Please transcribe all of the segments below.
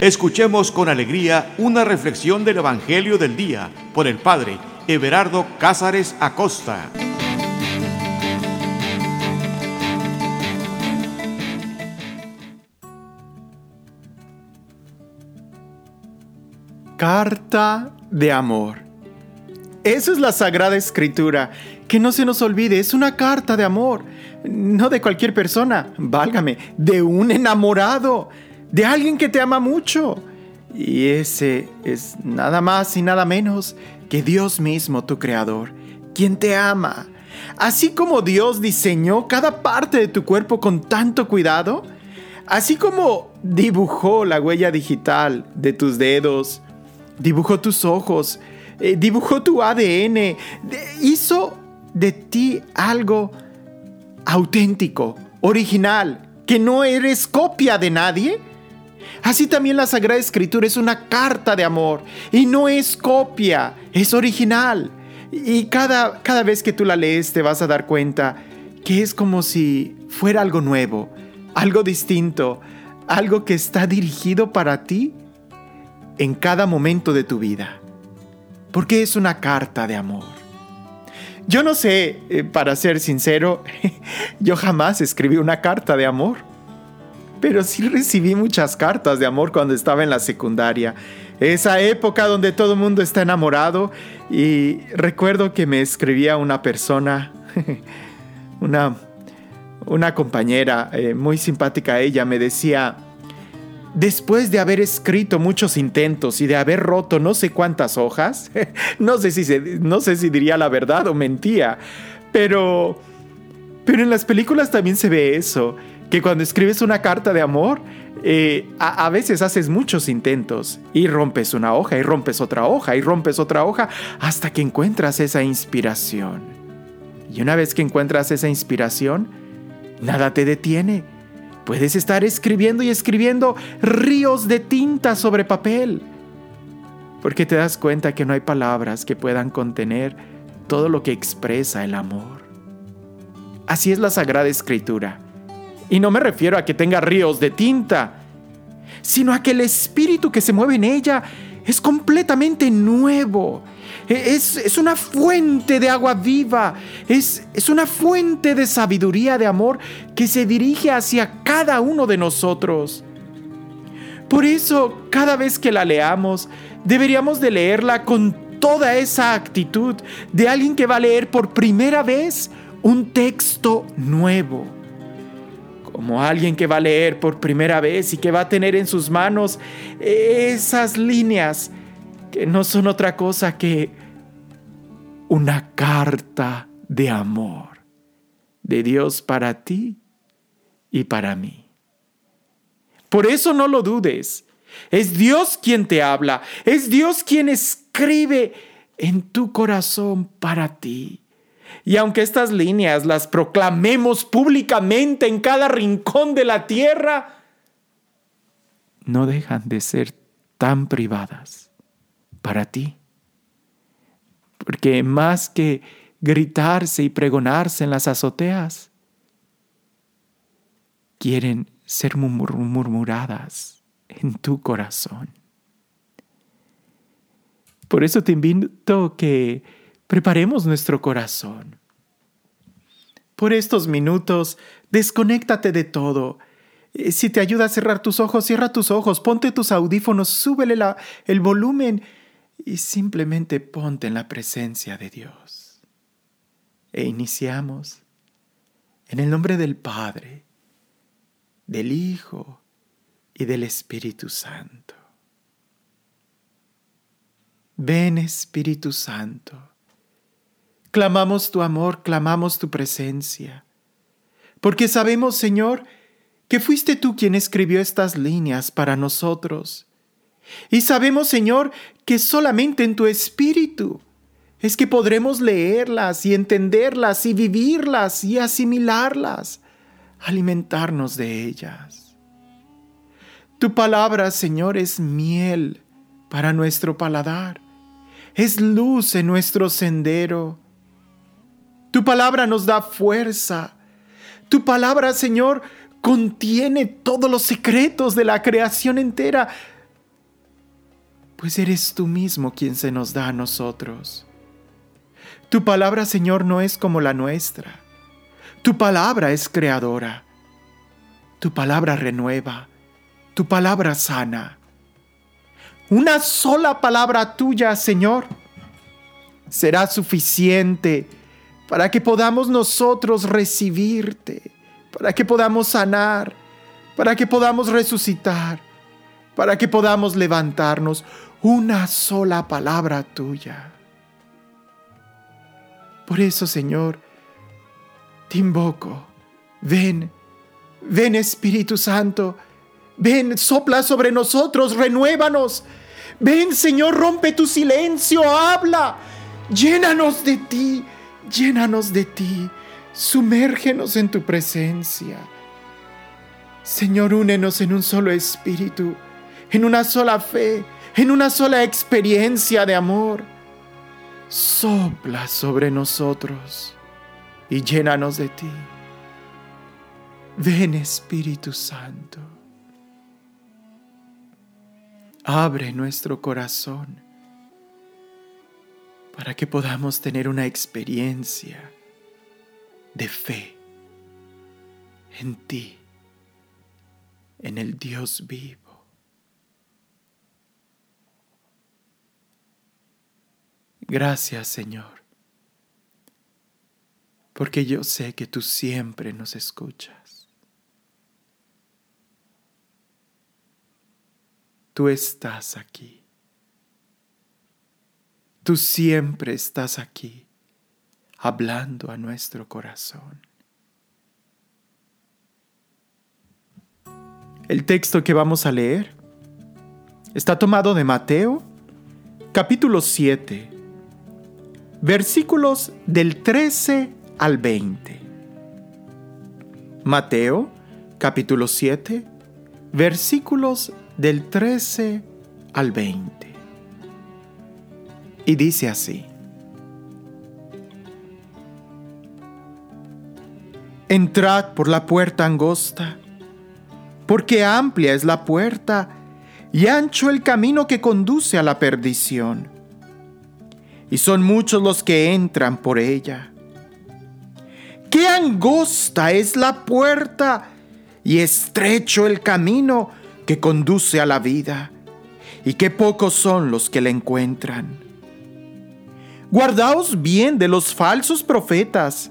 Escuchemos con alegría una reflexión del Evangelio del Día por el Padre Everardo Cázares Acosta. Carta de amor. Eso es la Sagrada Escritura. Que no se nos olvide, es una carta de amor. No de cualquier persona, válgame, de un enamorado de alguien que te ama mucho. Y ese es nada más y nada menos que Dios mismo, tu creador, quien te ama. Así como Dios diseñó cada parte de tu cuerpo con tanto cuidado, así como dibujó la huella digital de tus dedos, dibujó tus ojos, eh, dibujó tu ADN, hizo de ti algo auténtico, original, que no eres copia de nadie, Así también la Sagrada Escritura es una carta de amor y no es copia, es original. Y cada, cada vez que tú la lees te vas a dar cuenta que es como si fuera algo nuevo, algo distinto, algo que está dirigido para ti en cada momento de tu vida. Porque es una carta de amor. Yo no sé, eh, para ser sincero, yo jamás escribí una carta de amor pero sí recibí muchas cartas de amor cuando estaba en la secundaria. Esa época donde todo el mundo está enamorado y recuerdo que me escribía una persona, una, una compañera eh, muy simpática ella, me decía, después de haber escrito muchos intentos y de haber roto no sé cuántas hojas, no sé si, no sé si diría la verdad o mentía, pero, pero en las películas también se ve eso que cuando escribes una carta de amor, eh, a, veces haces muchos intentos y rompes una hoja y rompes otra hoja y rompes otra hoja hasta que encuentras esa inspiración. Y una vez que encuentras esa inspiración, nada te detiene. Puedes estar escribiendo y escribiendo ríos de tinta sobre papel. Porque te das cuenta que no hay palabras que puedan contener todo lo que expresa el amor. Así es la Sagrada Escritura y no me refiero a que tenga ríos de tinta, sino a que el espíritu que se mueve en ella es completamente nuevo. E, es, una fuente de agua viva, es, es una fuente de sabiduría, de amor que se dirige hacia cada uno de nosotros. Por eso, cada vez que la leamos, deberíamos de leerla con toda esa actitud de alguien que va a leer por primera vez un texto nuevo como alguien que va a leer por primera vez y que va a tener en sus manos esas líneas que no son otra cosa que una carta de amor de Dios para ti y para mí. Por eso no lo dudes. Es Dios quien te habla. Es Dios quien escribe en tu corazón para ti. Y aunque estas líneas las proclamemos públicamente en cada rincón de la tierra, no dejan de ser tan privadas para ti. Porque más que gritarse y pregonarse en las azoteas, quieren ser murmuradas en tu corazón. Por eso te invito que preparemos nuestro corazón por estos minutos, desconéctate de todo. Eh, si te ayuda a cerrar tus ojos, cierra tus ojos, ponte tus audífonos, súbele el volumen y simplemente ponte en la presencia de Dios. E iniciamos en el nombre del Padre, del Hijo y del Espíritu Santo. Ven Espíritu Santo Clamamos tu amor, clamamos tu presencia. Porque sabemos, Señor, que fuiste tú quien escribió estas líneas para nosotros. Y sabemos, Señor, que solamente en tu espíritu es que podremos leerlas y entenderlas y vivirlas y asimilarlas, alimentarnos de ellas. Tu palabra, Señor, es miel para nuestro paladar, es luz en nuestro sendero tu palabra nos da fuerza. Tu palabra, Señor, contiene todos los secretos de la creación entera. pues eres tú mismo quien se nos da a nosotros. Tu palabra, Señor, no es como la nuestra. Tu palabra es creadora. Tu palabra renueva. Tu palabra sana. Una sola palabra tuya, Señor, será suficiente para que podamos nosotros recibirte, para que podamos sanar, para que podamos resucitar, para que podamos levantarnos. Una sola palabra tuya. Por eso, Señor, te invoco. Ven, ven Espíritu Santo. Ven, sopla sobre nosotros, renuévanos. Ven, Señor, rompe tu silencio, habla. Llénanos de ti, llénanos de ti. Sumérgenos en tu presencia. Señor, únenos en un solo espíritu, en una sola fe, en una sola experiencia de amor sopla sobre nosotros y llénanos de ti. Ven Espíritu Santo. Abre nuestro corazón para que podamos tener una experiencia de fe en ti, en el Dios vivo. Gracias Señor, porque yo sé que tú siempre nos escuchas. Tú estás aquí. Tú siempre estás aquí, hablando a nuestro corazón. El texto que vamos a leer está tomado de Mateo, capítulo 7 versículos del 13 al 20. Mateo capítulo 7, versículos del 13 al 20. Y dice así. Entrad por la puerta angosta, porque amplia es la puerta y ancho el camino que conduce a la perdición y son muchos los que entran por ella. Qué angosta es la puerta y estrecho el camino que conduce a la vida, y qué pocos son los que la encuentran. Guardaos bien de los falsos profetas,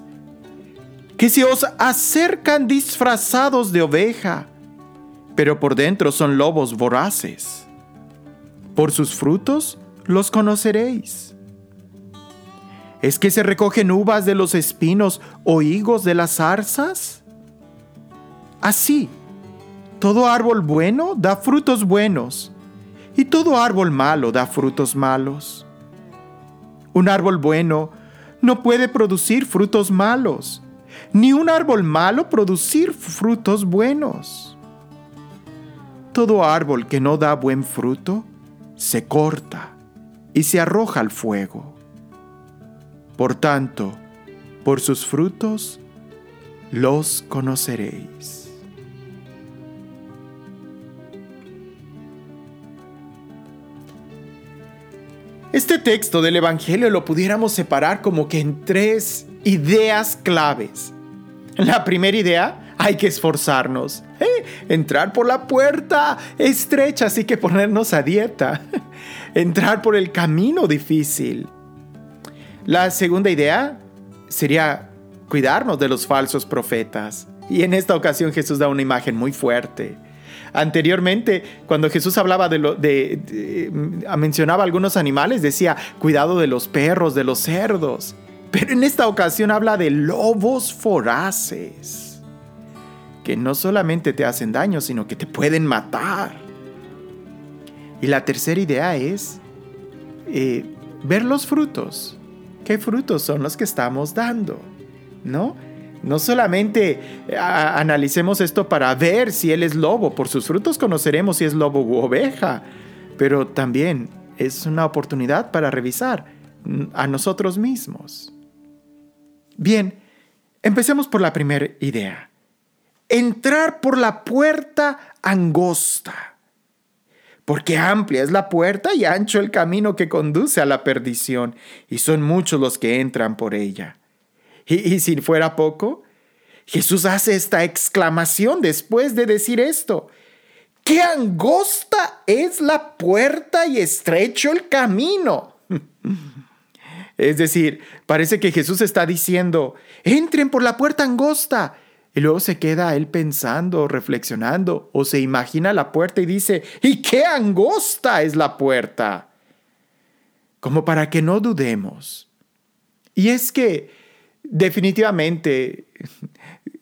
que se os acercan disfrazados de oveja, pero por dentro son lobos voraces. Por sus frutos los conoceréis. ¿Es que se recogen uvas de los espinos o higos de las zarzas? Así, todo árbol bueno da frutos buenos, y todo árbol malo da frutos malos. Un árbol bueno no puede producir frutos malos, ni un árbol malo producir frutos buenos. Todo árbol que no da buen fruto se corta y se arroja al fuego. Por tanto, por sus frutos los conoceréis. Este texto del Evangelio lo pudiéramos separar como que en tres ideas claves. La primera idea, hay que esforzarnos. ¿eh? Entrar por la puerta estrecha, así que ponernos a dieta. Entrar por el camino difícil. La segunda idea sería cuidarnos de los falsos profetas. Y en esta ocasión Jesús da una imagen muy fuerte. Anteriormente, cuando Jesús hablaba de, lo, de, mencionaba algunos animales, decía cuidado de los perros, de los cerdos. Pero en esta ocasión habla de lobos foraces, que no solamente te hacen daño, sino que te pueden matar. Y la tercera idea es eh, ver los frutos qué frutos son los que estamos dando, ¿no? No solamente analicemos esto para ver si Él es lobo, por sus frutos conoceremos si es lobo u oveja, pero también es una oportunidad para revisar a nosotros mismos. Bien, empecemos por la primera idea. Entrar por la puerta angosta. porque amplia es la puerta y ancho el camino que conduce a la perdición, y son muchos los que entran por ella. Y, si fuera poco, Jesús hace esta exclamación después de decir esto. ¡Qué angosta es la puerta y estrecho el camino! Es decir, parece que Jesús está diciendo, entren por la puerta angosta. Y luego se queda él pensando, reflexionando, o se imagina la puerta y dice, ¿y qué angosta es la puerta? Como para que no dudemos. Y es que definitivamente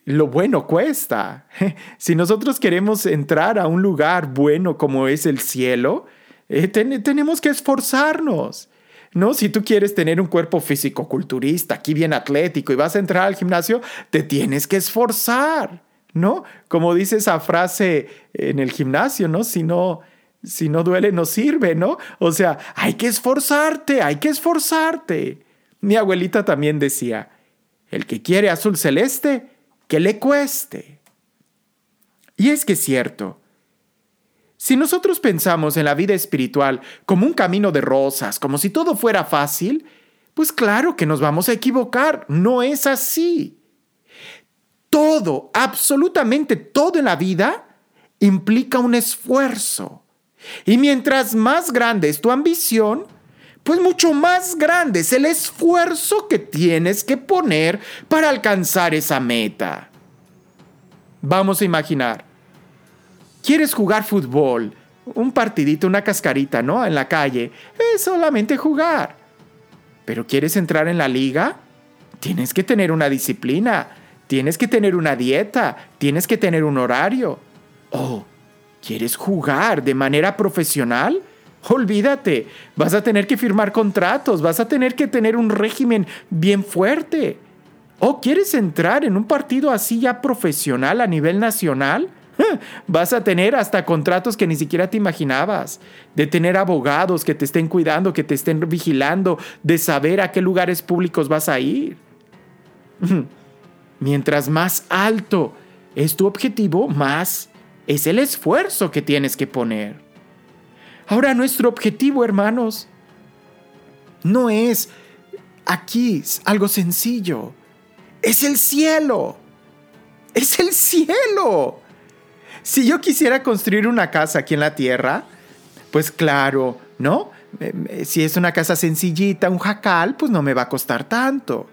lo bueno cuesta. Si nosotros queremos entrar a un lugar bueno como es el cielo, eh, tenemos que esforzarnos. ¿no? Si tú quieres tener un cuerpo físico-culturista, aquí bien atlético, y vas a entrar al gimnasio, te tienes que esforzar, ¿no? Como dice esa frase en el gimnasio, ¿no? Si no, si no duele, no sirve, ¿no? O sea, hay que esforzarte, hay que esforzarte. Mi abuelita también decía, el que quiere azul celeste, que le cueste. Y es que es cierto, si nosotros pensamos en la vida espiritual como un camino de rosas, como si todo fuera fácil, pues claro que nos vamos a equivocar. No es así. Todo, absolutamente todo en la vida implica un esfuerzo. Y mientras más grande es tu ambición, pues mucho más grande es el esfuerzo que tienes que poner para alcanzar esa meta. Vamos a imaginar, quieres jugar fútbol, un partidito, una cascarita, ¿no? En la calle, es solamente jugar. Pero quieres entrar en la liga, tienes que tener una disciplina, tienes que tener una dieta, tienes que tener un horario. Oh, ¿quieres jugar de manera profesional? Olvídate, vas a tener que firmar contratos, vas a tener que tener un régimen bien fuerte. ¿O quieres entrar en un partido así ya profesional a nivel nacional? Vas a tener hasta contratos que ni siquiera te imaginabas, de tener abogados que te estén cuidando, que te estén vigilando, de saber a qué lugares públicos vas a ir. Mientras más alto es tu objetivo, más es el esfuerzo que tienes que poner. Ahora nuestro objetivo, hermanos, no es aquí algo sencillo. Es el cielo. Es el cielo. Si yo quisiera construir una casa aquí en la tierra, pues claro, ¿no? Si es una casa sencillita, un jacal, pues no me va a costar tanto.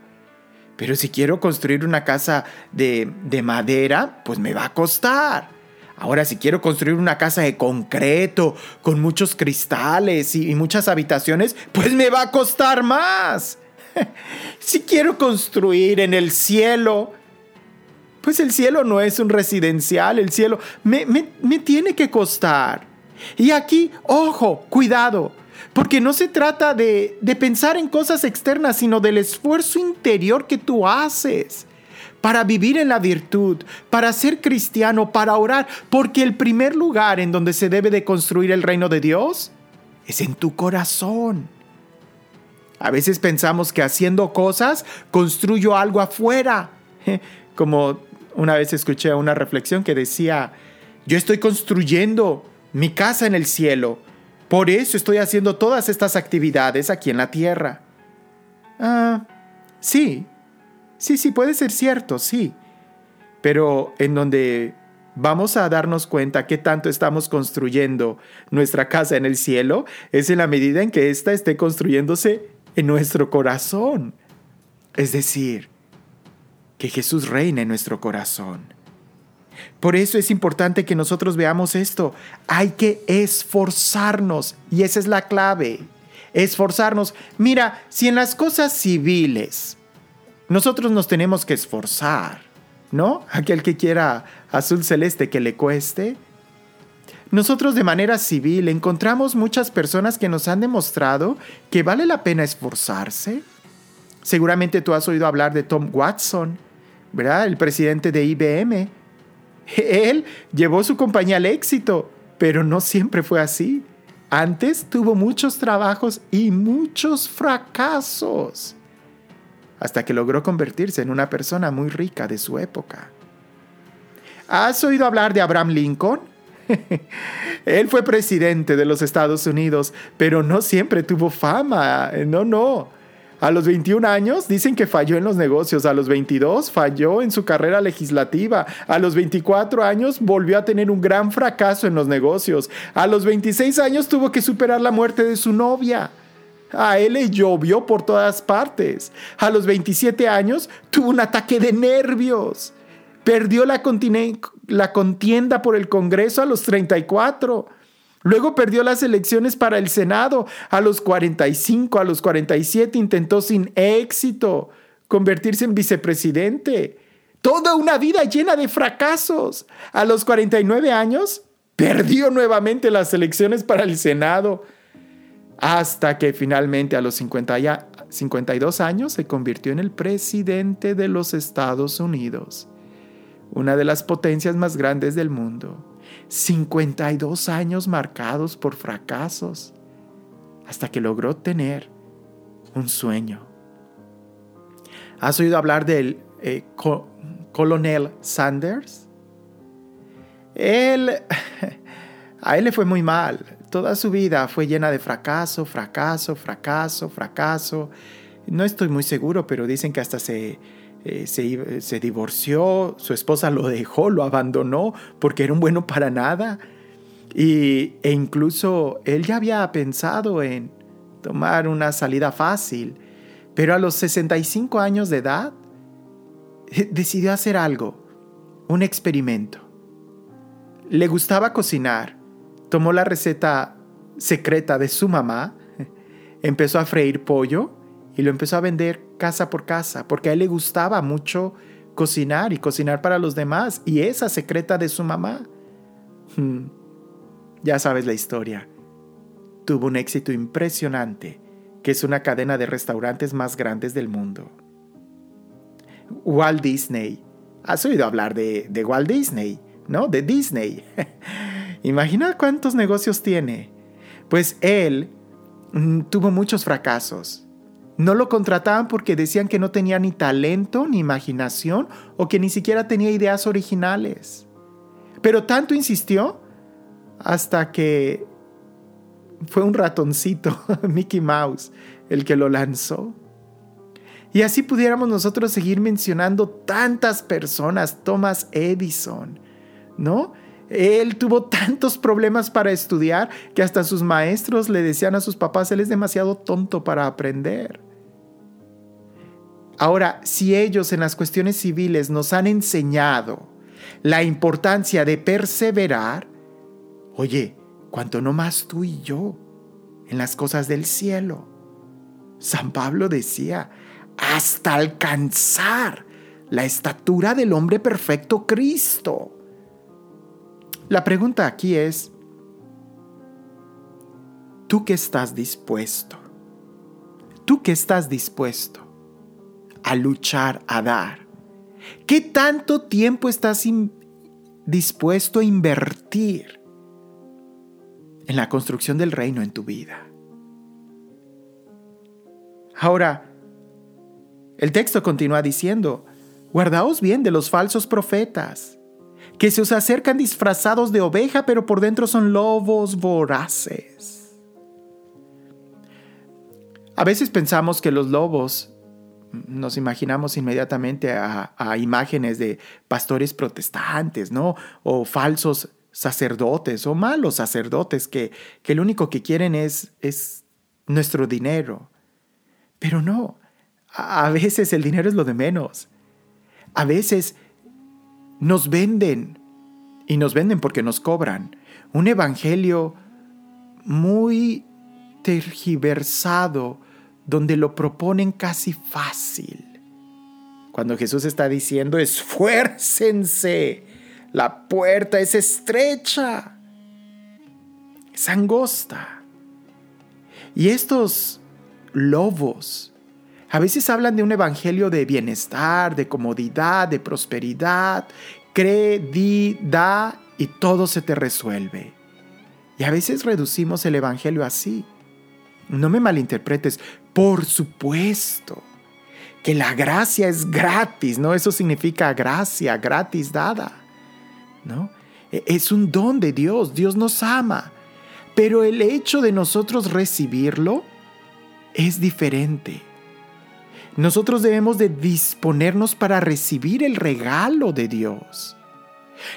Pero si quiero construir una casa de, madera, pues me va a costar. Ahora, si quiero construir una casa de concreto, con muchos cristales y, muchas habitaciones, pues me va a costar más. si quiero construir en el cielo, pues el cielo no es un residencial, el cielo me, tiene que costar. Y aquí, ojo, cuidado, porque no se trata de, de pensar en cosas externas, sino del esfuerzo interior que tú haces para vivir en la virtud, para ser cristiano, para orar, porque el primer lugar en donde se debe de construir el reino de Dios es en tu corazón. A veces pensamos que haciendo cosas construyo algo afuera, como una vez escuché una reflexión que decía, yo estoy construyendo mi casa en el cielo, por eso estoy haciendo todas estas actividades aquí en la tierra. Ah, sí, sí, sí, puede ser cierto, sí, pero en donde vamos a darnos cuenta qué tanto estamos construyendo nuestra casa en el cielo es en la medida en que ésta esté construyéndose en nuestro corazón. Es decir, que Jesús reine en nuestro corazón. Por eso es importante que nosotros veamos esto. Hay que esforzarnos y esa es la clave. Esforzarnos. Mira, si en las cosas civiles nosotros nos tenemos que esforzar, ¿no? Aquel que quiera azul celeste que le cueste. Nosotros de manera civil encontramos muchas personas que nos han demostrado que vale la pena esforzarse. Seguramente tú has oído hablar de Tom Watson, ¿verdad? El presidente de IBM. Él llevó su compañía al éxito, pero no siempre fue así. Antes tuvo muchos trabajos y muchos fracasos, hasta que logró convertirse en una persona muy rica de su época. ¿Has oído hablar de Abraham Lincoln? Él fue presidente de los Estados Unidos, pero no siempre tuvo fama. No, no. A los 21 años dicen que falló en los negocios, a los 22 falló en su carrera legislativa, a los 24 años volvió a tener un gran fracaso en los negocios, a los 26 años tuvo que superar la muerte de su novia. A él le llovió por todas partes. A los 27 años tuvo un ataque de nervios. Perdió la, la contienda por el Congreso a los 34. Luego perdió las elecciones para el Senado a los 45, a los 47 intentó sin éxito convertirse en vicepresidente. Toda una vida llena de fracasos. A los 49 años perdió nuevamente las elecciones para el Senado hasta que finalmente a los 52 años se convirtió en el presidente de los Estados Unidos, una de las potencias más grandes del mundo. 52 años marcados por fracasos, hasta que logró tener un sueño. ¿Has oído hablar del eh, colonel Sanders? Él, a él le fue muy mal. Toda su vida fue llena de fracaso, fracaso, fracaso, fracaso. No estoy muy seguro, pero dicen que hasta se, eh, se, divorció, su esposa lo dejó, lo abandonó porque era un bueno para nada. Y, e incluso él ya había pensado en tomar una salida fácil, pero a los 65 años de edad eh, decidió hacer algo, un experimento. Le gustaba cocinar tomó la receta secreta de su mamá, empezó a freír pollo y lo empezó a vender casa por casa, porque a él le gustaba mucho cocinar y cocinar para los demás, y esa secreta de su mamá. Hmm, ya sabes la historia. Tuvo un éxito impresionante, que es una cadena de restaurantes más grandes del mundo. Walt Disney. ¿Has oído hablar de, de Walt Disney? ¿No? De Disney. Imagina cuántos negocios tiene. Pues él mm, tuvo muchos fracasos. No lo contrataban porque decían que no tenía ni talento ni imaginación o que ni siquiera tenía ideas originales. Pero tanto insistió hasta que fue un ratoncito, Mickey Mouse, el que lo lanzó. Y así pudiéramos nosotros seguir mencionando tantas personas, Thomas Edison, ¿no? Él tuvo tantos problemas para estudiar que hasta sus maestros le decían a sus papás, él es demasiado tonto para aprender. Ahora, si ellos en las cuestiones civiles nos han enseñado la importancia de perseverar, oye, cuanto no más tú y yo en las cosas del cielo. San Pablo decía, hasta alcanzar la estatura del hombre perfecto Cristo. La pregunta aquí es, ¿tú qué estás dispuesto? ¿Tú qué estás dispuesto a luchar, a dar? ¿Qué tanto tiempo estás dispuesto a invertir en la construcción del reino en tu vida? Ahora, el texto continúa diciendo, guardaos bien de los falsos profetas que se os acercan disfrazados de oveja, pero por dentro son lobos voraces. A veces pensamos que los lobos, nos imaginamos inmediatamente a, imágenes de pastores protestantes, ¿no? O falsos sacerdotes o malos sacerdotes que, que lo único que quieren es, es nuestro dinero. Pero no, a veces el dinero es lo de menos. A veces nos venden, y nos venden porque nos cobran, un evangelio muy tergiversado, donde lo proponen casi fácil. Cuando Jesús está diciendo, esfuércense, la puerta es estrecha, es angosta. Y estos lobos a veces hablan de un evangelio de bienestar, de comodidad, de prosperidad. Cree, di, da y todo se te resuelve. Y a veces reducimos el evangelio así. No me malinterpretes, por supuesto que la gracia es gratis, ¿no? Eso significa gracia, gratis dada, ¿no? E, es un don de Dios, Dios nos ama. Pero el hecho de nosotros recibirlo es diferente. Nosotros debemos de disponernos para recibir el regalo de Dios.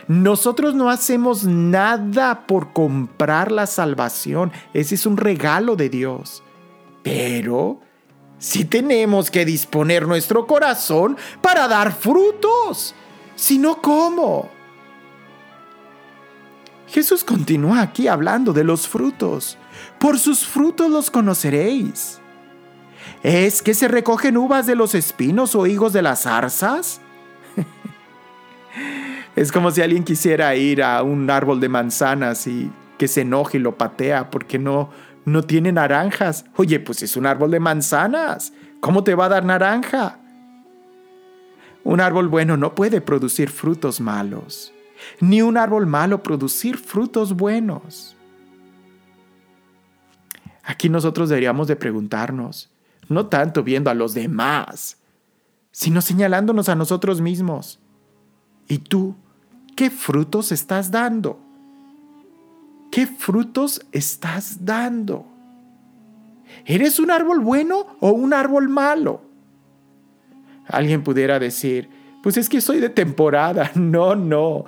Nosotros no hacemos nada por comprar la salvación. Ese es un regalo de Dios. Pero sí tenemos que disponer nuestro corazón para dar frutos. Si no, ¿cómo? Jesús continúa aquí hablando de los frutos. Por sus frutos los conoceréis. ¿Es que se recogen uvas de los espinos o higos de las zarzas? es como si alguien quisiera ir a un árbol de manzanas y que se enoje y lo patea porque no, no tiene naranjas. Oye, pues es un árbol de manzanas. ¿Cómo te va a dar naranja? Un árbol bueno no puede producir frutos malos, ni un árbol malo producir frutos buenos. Aquí nosotros deberíamos de preguntarnos, no tanto viendo a los demás, sino señalándonos a nosotros mismos. ¿Y tú qué frutos estás dando? ¿Qué frutos estás dando? ¿Eres un árbol bueno o un árbol malo? Alguien pudiera decir, pues es que soy de temporada. No, no.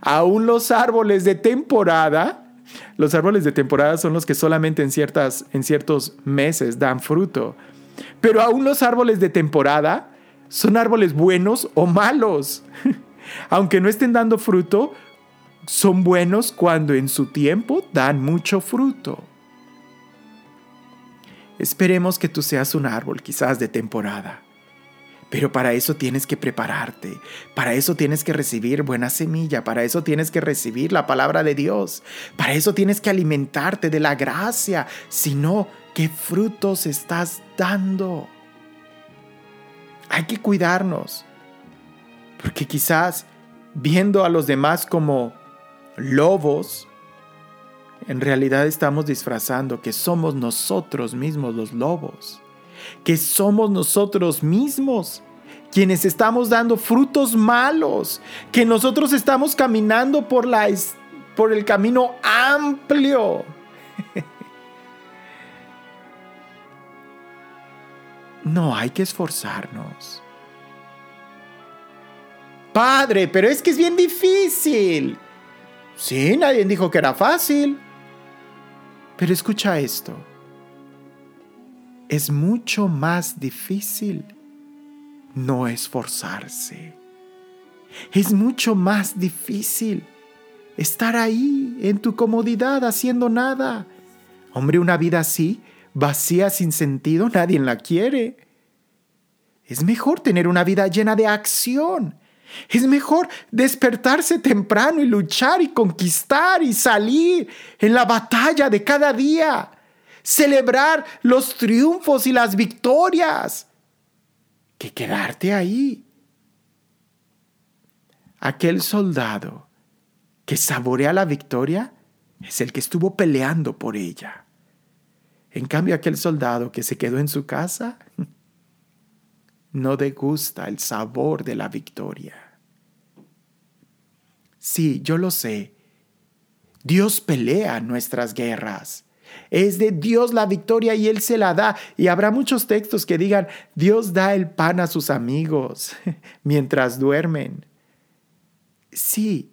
Aún los árboles de temporada los árboles de temporada son los que solamente en, ciertas, en ciertos meses dan fruto. Pero aún los árboles de temporada son árboles buenos o malos. Aunque no estén dando fruto, son buenos cuando en su tiempo dan mucho fruto. Esperemos que tú seas un árbol quizás de temporada. Pero para eso tienes que prepararte, para eso tienes que recibir buena semilla, para eso tienes que recibir la palabra de Dios, para eso tienes que alimentarte de la gracia, si no, ¿qué frutos estás dando? Hay que cuidarnos, porque quizás viendo a los demás como lobos, en realidad estamos disfrazando que somos nosotros mismos los lobos que somos nosotros mismos quienes estamos dando frutos malos, que nosotros estamos caminando por, la, por el camino amplio. No hay que esforzarnos. Padre, pero es que es bien difícil. Sí, nadie dijo que era fácil. Pero escucha esto es mucho más difícil no esforzarse. Es mucho más difícil estar ahí en tu comodidad haciendo nada. Hombre, una vida así, vacía sin sentido, nadie la quiere. Es mejor tener una vida llena de acción. Es mejor despertarse temprano y luchar y conquistar y salir en la batalla de cada día celebrar los triunfos y las victorias que quedarte ahí. Aquel soldado que saborea la victoria es el que estuvo peleando por ella. En cambio, aquel soldado que se quedó en su casa no degusta el sabor de la victoria. Sí, yo lo sé. Dios pelea nuestras guerras. Es de Dios la victoria y Él se la da. Y habrá muchos textos que digan, Dios da el pan a sus amigos mientras duermen. Sí,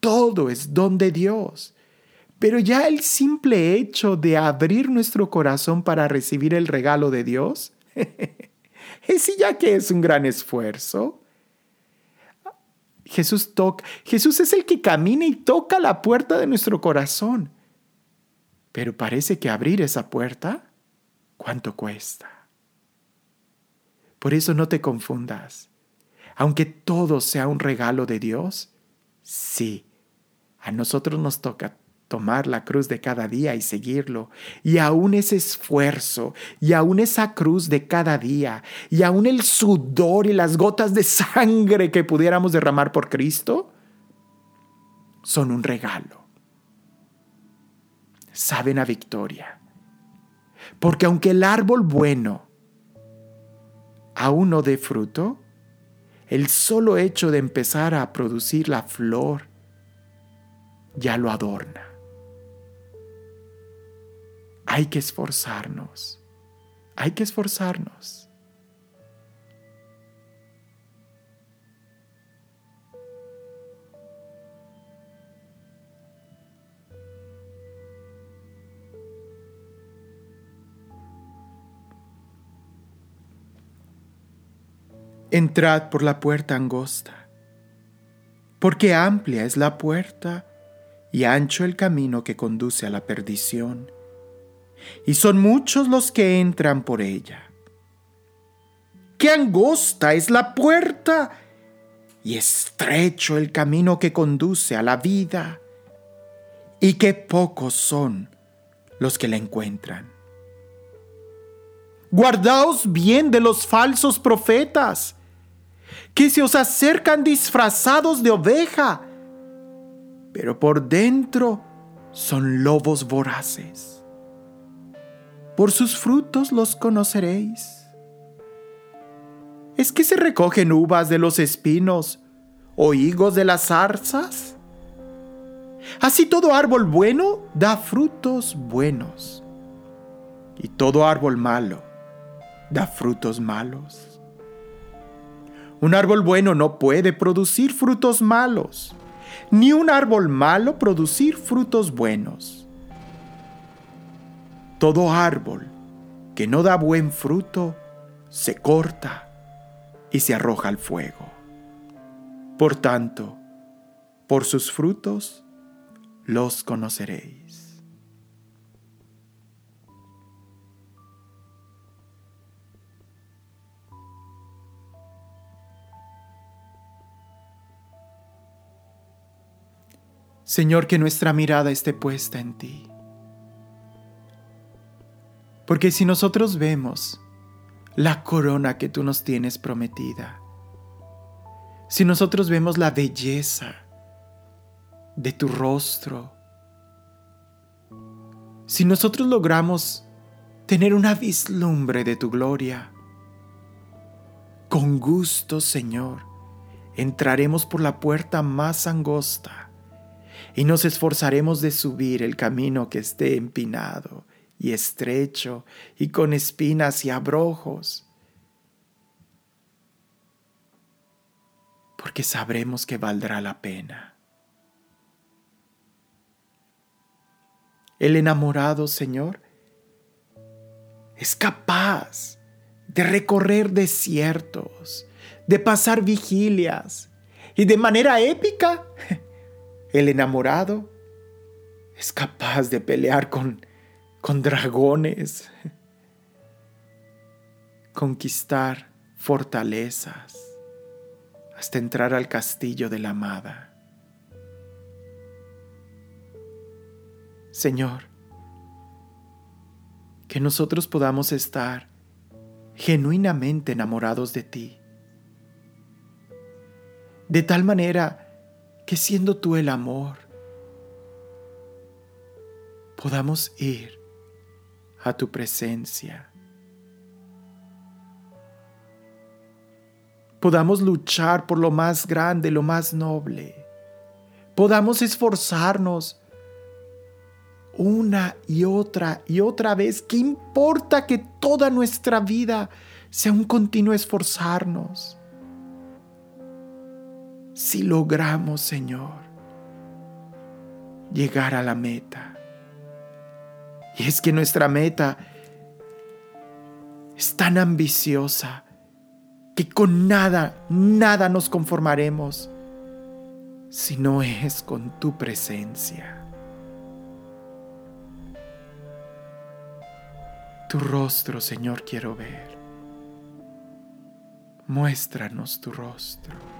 todo es don de Dios. Pero ya el simple hecho de abrir nuestro corazón para recibir el regalo de Dios, ese ya que es un gran esfuerzo. Jesús toca, Jesús es el que camina y toca la puerta de nuestro corazón. Pero parece que abrir esa puerta, ¿cuánto cuesta? Por eso no te confundas. Aunque todo sea un regalo de Dios, sí, a nosotros nos toca tomar la cruz de cada día y seguirlo. Y aún ese esfuerzo, y aún esa cruz de cada día, y aún el sudor y las gotas de sangre que pudiéramos derramar por Cristo, son un regalo saben a victoria. Porque aunque el árbol bueno aún no dé fruto, el solo hecho de empezar a producir la flor ya lo adorna. Hay que esforzarnos, hay que esforzarnos. Entrad por la puerta angosta, porque amplia es la puerta y ancho el camino que conduce a la perdición, y son muchos los que entran por ella. ¡Qué angosta es la puerta! Y estrecho el camino que conduce a la vida, y qué pocos son los que la encuentran. Guardaos bien de los falsos profetas que se os acercan disfrazados de oveja, pero por dentro son lobos voraces. Por sus frutos los conoceréis. ¿Es que se recogen uvas de los espinos o higos de las zarzas? Así todo árbol bueno da frutos buenos, y todo árbol malo da frutos malos. Un árbol bueno no puede producir frutos malos, ni un árbol malo producir frutos buenos. Todo árbol que no da buen fruto se corta y se arroja al fuego. Por tanto, por sus frutos los conoceréis. Señor, que nuestra mirada esté puesta en ti. Porque si nosotros vemos la corona que tú nos tienes prometida, si nosotros vemos la belleza de tu rostro, si nosotros logramos tener una vislumbre de tu gloria, con gusto, Señor, entraremos por la puerta más angosta y nos esforzaremos de subir el camino que esté empinado y estrecho y con espinas y abrojos, porque sabremos que valdrá la pena. El enamorado, Señor, es capaz de recorrer desiertos, de pasar vigilias y de manera épica el enamorado es capaz de pelear con, con dragones, conquistar fortalezas, hasta entrar al castillo de la amada. Señor, que nosotros podamos estar genuinamente enamorados de ti, de tal manera que siendo tú el amor, podamos ir a tu presencia. Podamos luchar por lo más grande, lo más noble. Podamos esforzarnos una y otra y otra vez. ¿Qué importa que toda nuestra vida sea un continuo esforzarnos? si logramos, Señor, llegar a la meta. Y es que nuestra meta es tan ambiciosa que con nada, nada nos conformaremos si no es con tu presencia. Tu rostro, Señor, quiero ver. Muéstranos tu rostro.